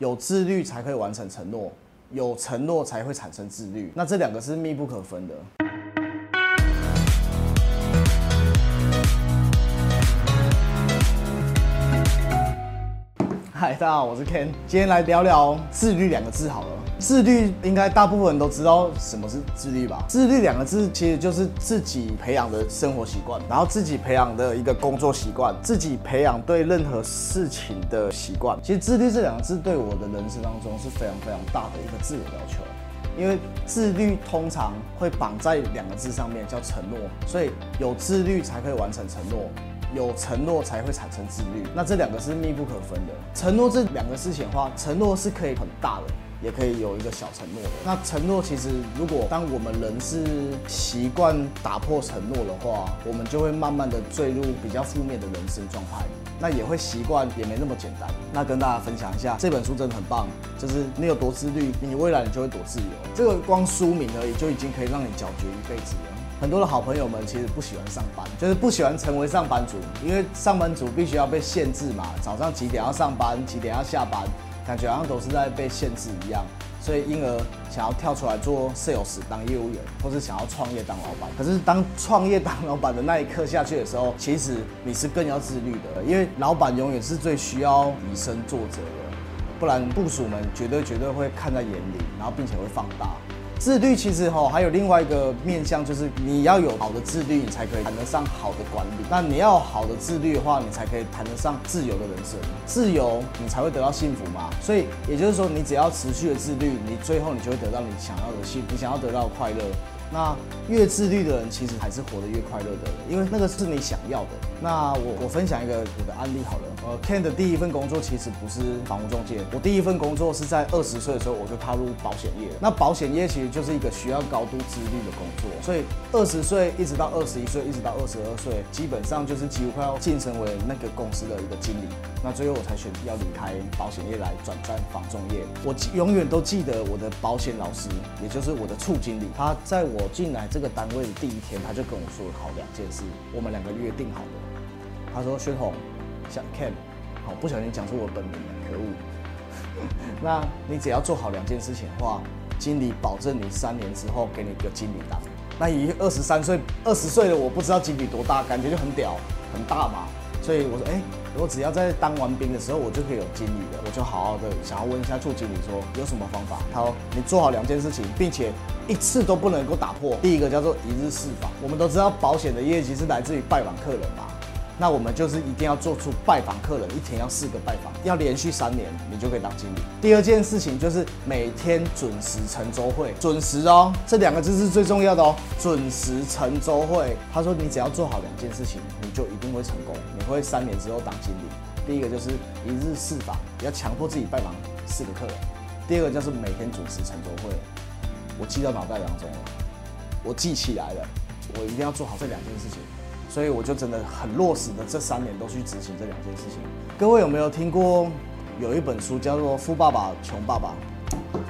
有自律才可以完成承诺，有承诺才会产生自律，那这两个是密不可分的。嗨，大家好，我是 Ken，今天来聊聊自律两个字好了。自律应该大部分人都知道什么是自律吧？自律两个字其实就是自己培养的生活习惯，然后自己培养的一个工作习惯，自己培养对任何事情的习惯。其实自律这两个字对我的人生当中是非常非常大的一个自我要求，因为自律通常会绑在两个字上面，叫承诺，所以有自律才可以完成承诺。有承诺才会产生自律，那这两个是密不可分的。承诺这两个事情的话，承诺是可以很大的，也可以有一个小承诺的。那承诺其实，如果当我们人是习惯打破承诺的话，我们就会慢慢的坠入比较负面的人生状态。那也会习惯，也没那么简单。那跟大家分享一下，这本书真的很棒，就是你有多自律，你未来你就会多自由。这个光书名而已，就已经可以让你搅局一辈子了。很多的好朋友们其实不喜欢上班，就是不喜欢成为上班族，因为上班族必须要被限制嘛，早上几点要上班，几点要下班，感觉好像都是在被限制一样，所以因而想要跳出来做 sales 当业务员，或是想要创业当老板。可是当创业当老板的那一刻下去的时候，其实你是更要自律的，因为老板永远是最需要以身作则的，不然部属们绝对绝对会看在眼里，然后并且会放大。自律其实哈还有另外一个面向，就是你要有好的自律，你才可以谈得上好的管理。那你要好的自律的话，你才可以谈得上自由的人生。自由，你才会得到幸福嘛。所以也就是说，你只要持续的自律，你最后你就会得到你想要的幸福，你想要得到快乐。那越自律的人，其实还是活得越快乐的，因为那个是你想要的。那我我分享一个我的案例好了。呃，Ken 的第一份工作其实不是房屋中介，我第一份工作是在二十岁的时候我就踏入保险业。那保险业其实就是一个需要高度自律的工作，所以二十岁一直到二十一岁，一直到二十二岁，基本上就是几乎快要晋升为那个公司的一个经理。那最后我才选要离开保险业来转战房中业。我永远都记得我的保险老师，也就是我的处经理，他在我。我进来这个单位的第一天，他就跟我说好两件事，我们两个约定好的。他说：“宣宏，像 Ken，好不小心讲出我本名了，可恶。那你只要做好两件事情的话，经理保证你三年之后给你一个经理档。那以二十三岁、二十岁的我不知道经理多大，感觉就很屌、很大嘛。所以我说，哎。”我只要在当完兵的时候，我就可以有经理了。我就好好的想要问一下处经理说有什么方法。他说你做好两件事情，并且一次都不能够打破。第一个叫做一日四访。我们都知道保险的业绩是来自于拜访客人嘛。那我们就是一定要做出拜访客人，一天要四个拜访，要连续三年，你就可以当经理。第二件事情就是每天准时成周会，准时哦，这两个字是最重要的哦，准时成周会。他说你只要做好两件事情，你就一定会成功，会三年之后当经理。第一个就是一日四访，要强迫自己拜访四个客人。第二个就是每天准时晨周会，我记到脑袋当中了，我记起来了，我一定要做好这两件事情。所以我就真的很落实的，这三年都去执行这两件事情。各位有没有听过有一本书叫做《富爸爸穷爸爸》？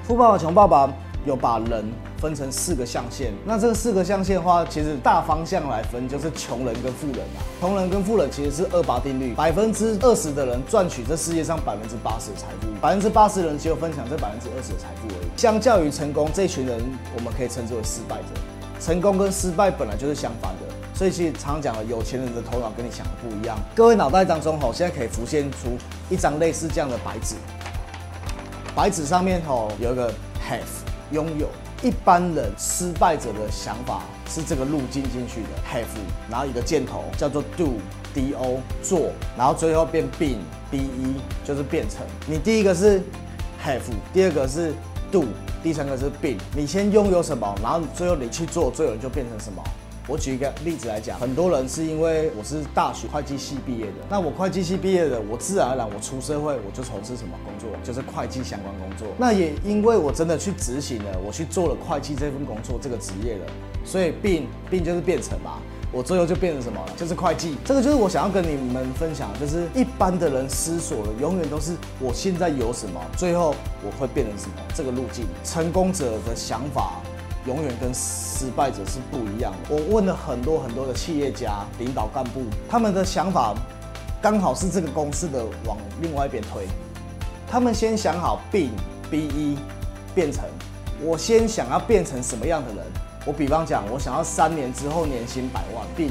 富爸爸穷爸爸有把人分成四个象限。那这四个象限的话，其实大方向来分就是穷人跟富人啊。穷人跟富人其实是二八定律，百分之二十的人赚取这世界上百分之八十的财富，百分之八十人只有分享这百分之二十的财富而已。相较于成功，这群人我们可以称之为失败者。成功跟失败本来就是相反的。所以其实常常讲了，有钱人的头脑跟你想的不一样。各位脑袋当中吼，现在可以浮现出一张类似这样的白纸，白纸上面吼有一个 have 拥有。一般人失败者的想法是这个路径进去的 have，然后一个箭头叫做 do d o 做，然后最后变 be b e 就是变成。你第一个是 have，第二个是 do，第三个是 be。你先拥有什么，然后最后你去做，最后就变成什么。我举一个例子来讲，很多人是因为我是大学会计系毕业的，那我会计系毕业的，我自然而然我出社会我就从事什么工作，就是会计相关工作。那也因为我真的去执行了，我去做了会计这份工作这个职业了，所以并并就是变成嘛，我最后就变成什么了，就是会计。这个就是我想要跟你们分享，就是一般的人思索的永远都是我现在有什么，最后我会变成什么这个路径。成功者的想法。永远跟失败者是不一样的。我问了很多很多的企业家、领导干部，他们的想法刚好是这个公司的往另外一边推。他们先想好并 B 一变成，我先想要变成什么样的人。我比方讲，我想要三年之后年薪百万，并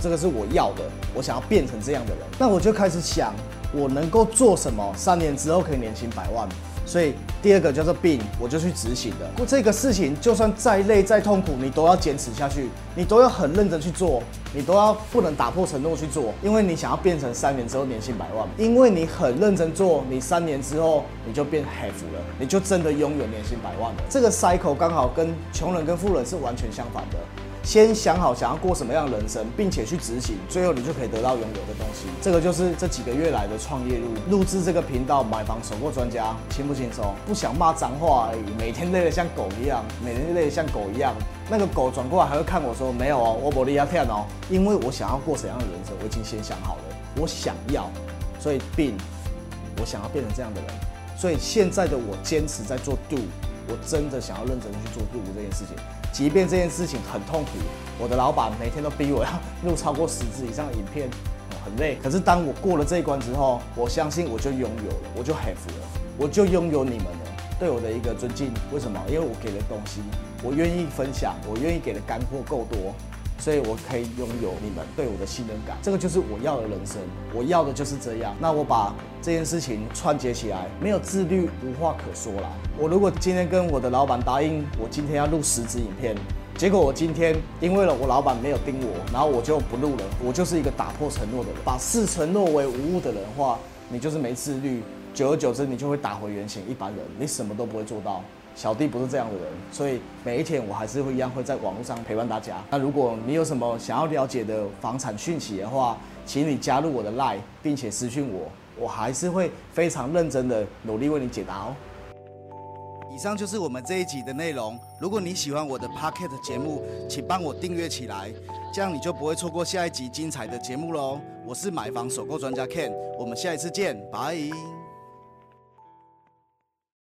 这个是我要的，我想要变成这样的人，那我就开始想，我能够做什么，三年之后可以年薪百万。所以第二个叫做病，我就去执行的。不，这个事情就算再累再痛苦，你都要坚持下去，你都要很认真去做，你都要不能打破承诺去做，因为你想要变成三年之后年薪百万，因为你很认真做，你三年之后你就变 have 了，你就真的拥有年薪百万了。这个 cycle 刚好跟穷人跟富人是完全相反的。先想好想要过什么样的人生，并且去执行，最后你就可以得到拥有的东西。这个就是这几个月来的创业路。录制这个频道，买房手过专家，轻不轻松？不想骂脏话而已。每天累得像狗一样，每天累得像狗一样。那个狗转过来还会看我说：“没有哦，我不利亚天哦。”因为我想要过怎样的人生，我已经先想好了。我想要，所以并我想要变成这样的人。所以现在的我坚持在做 do，我真的想要认真去做 do 这件事情。即便这件事情很痛苦，我的老板每天都逼我要录超过十支以上的影片，很累。可是当我过了这一关之后，我相信我就拥有了，我就 have 了，我就拥有你们了，对我的一个尊敬。为什么？因为我给的东西，我愿意分享，我愿意给的干货够多。所以，我可以拥有你们对我的信任感，这个就是我要的人生。我要的就是这样。那我把这件事情串接起来，没有自律，无话可说啦。我如果今天跟我的老板答应，我今天要录十支影片，结果我今天因为了我老板没有盯我，然后我就不录了。我就是一个打破承诺的人，把事承诺为无物的人的话，你就是没自律。久而久之，你就会打回原形，一般人你什么都不会做到。小弟不是这样的人，所以每一天我还是会一样会在网络上陪伴大家。那如果你有什么想要了解的房产讯息的话，请你加入我的 Line，并且私讯我，我还是会非常认真的努力为你解答哦。以上就是我们这一集的内容。如果你喜欢我的 Pocket 节目，请帮我订阅起来，这样你就不会错过下一集精彩的节目喽。我是买房首购专家 Ken，我们下一次见，拜。